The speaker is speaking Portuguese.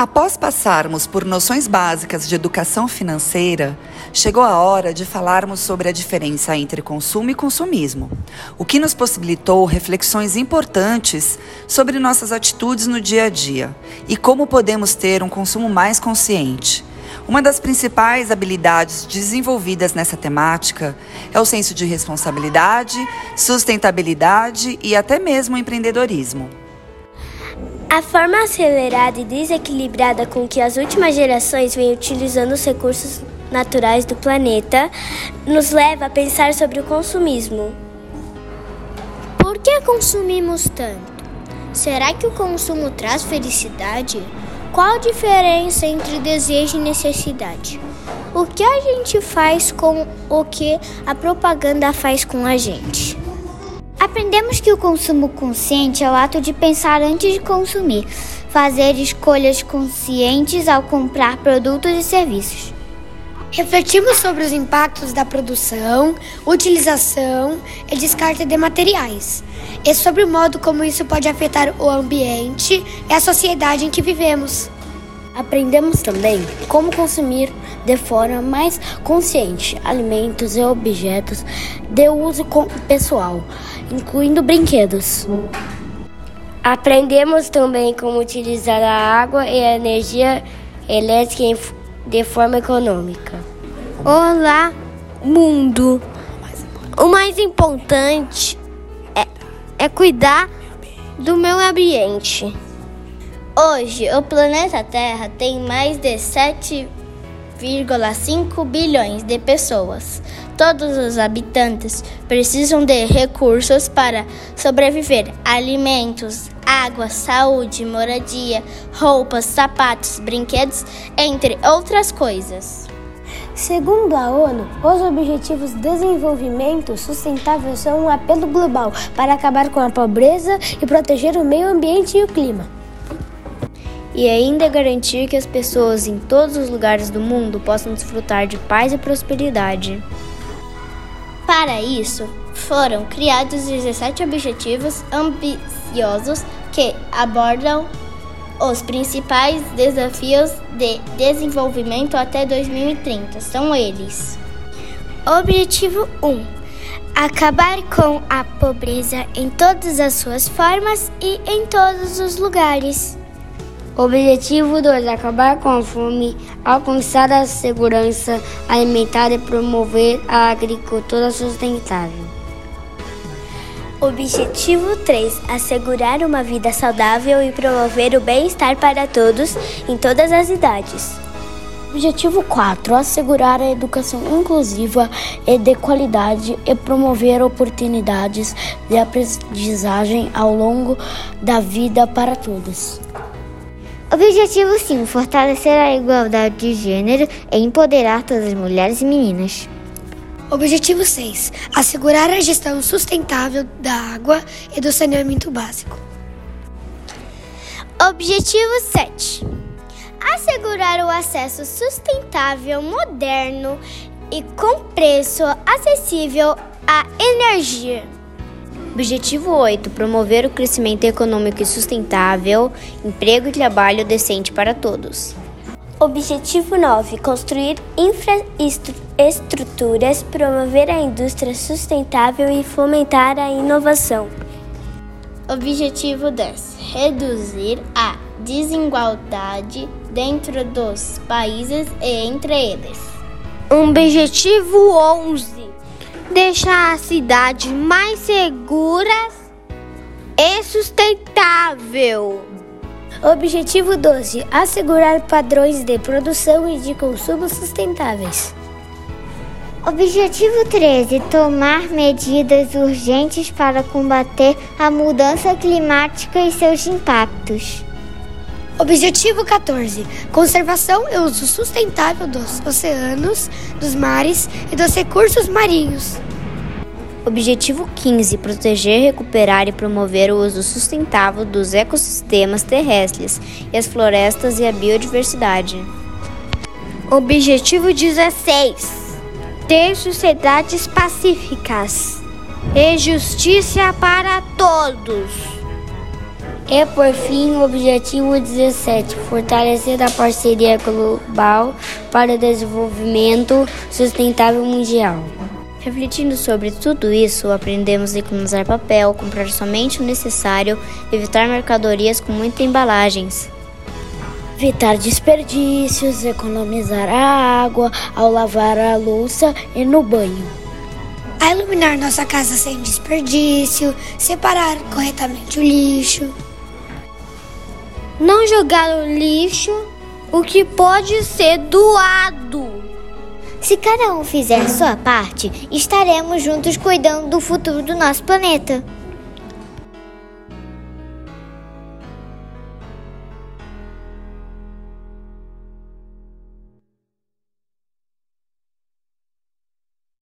Após passarmos por noções básicas de educação financeira, chegou a hora de falarmos sobre a diferença entre consumo e consumismo, o que nos possibilitou reflexões importantes sobre nossas atitudes no dia a dia e como podemos ter um consumo mais consciente. Uma das principais habilidades desenvolvidas nessa temática é o senso de responsabilidade, sustentabilidade e até mesmo empreendedorismo. A forma acelerada e desequilibrada com que as últimas gerações vêm utilizando os recursos naturais do planeta nos leva a pensar sobre o consumismo. Por que consumimos tanto? Será que o consumo traz felicidade? Qual a diferença entre desejo e necessidade? O que a gente faz com o que a propaganda faz com a gente? Aprendemos que o consumo consciente é o ato de pensar antes de consumir, fazer escolhas conscientes ao comprar produtos e serviços. Refletimos sobre os impactos da produção, utilização e descarte de materiais, e sobre o modo como isso pode afetar o ambiente e a sociedade em que vivemos. Aprendemos também como consumir de forma mais consciente alimentos e objetos de uso pessoal, incluindo brinquedos. Aprendemos também como utilizar a água e a energia elétrica de forma econômica. Olá, mundo! O mais importante é, é cuidar do meio ambiente. Hoje, o planeta Terra tem mais de 7,5 bilhões de pessoas. Todos os habitantes precisam de recursos para sobreviver: alimentos, água, saúde, moradia, roupas, sapatos, brinquedos, entre outras coisas. Segundo a ONU, os Objetivos de Desenvolvimento Sustentável são um apelo global para acabar com a pobreza e proteger o meio ambiente e o clima e ainda garantir que as pessoas em todos os lugares do mundo possam desfrutar de paz e prosperidade. Para isso, foram criados 17 objetivos ambiciosos que abordam os principais desafios de desenvolvimento até 2030. São eles: Objetivo 1: Acabar com a pobreza em todas as suas formas e em todos os lugares. Objetivo 2: acabar com a fome, alcançar a segurança alimentar e promover a agricultura sustentável. Objetivo 3: assegurar uma vida saudável e promover o bem-estar para todos em todas as idades. Objetivo 4: assegurar a educação inclusiva e de qualidade e promover oportunidades de aprendizagem ao longo da vida para todos. Objetivo 5: fortalecer a igualdade de gênero e empoderar todas as mulheres e meninas. Objetivo 6: assegurar a gestão sustentável da água e do saneamento básico. Objetivo 7: assegurar o acesso sustentável, moderno e com preço acessível à energia. Objetivo 8: promover o crescimento econômico e sustentável, emprego e trabalho decente para todos. Objetivo 9: construir infraestruturas, promover a indústria sustentável e fomentar a inovação. Objetivo 10: reduzir a desigualdade dentro dos países e entre eles. Objetivo 11: deixar a cidade mais segura e sustentável. Objetivo 12: assegurar padrões de produção e de consumo sustentáveis. Objetivo 13: tomar medidas urgentes para combater a mudança climática e seus impactos. Objetivo 14: conservação e uso sustentável dos oceanos, dos mares e dos recursos marinhos. Objetivo 15: proteger, recuperar e promover o uso sustentável dos ecossistemas terrestres e as florestas e a biodiversidade. Objetivo 16: ter sociedades pacíficas e justiça para todos. E por fim, o objetivo 17, fortalecer a parceria global para o desenvolvimento sustentável mundial. Refletindo sobre tudo isso, aprendemos a economizar papel, comprar somente o necessário, evitar mercadorias com muitas embalagens. Evitar desperdícios, economizar a água ao lavar a louça e no banho. A iluminar nossa casa sem desperdício, separar corretamente o lixo. Não jogar o lixo, o que pode ser doado. Se cada um fizer sua parte, estaremos juntos cuidando do futuro do nosso planeta.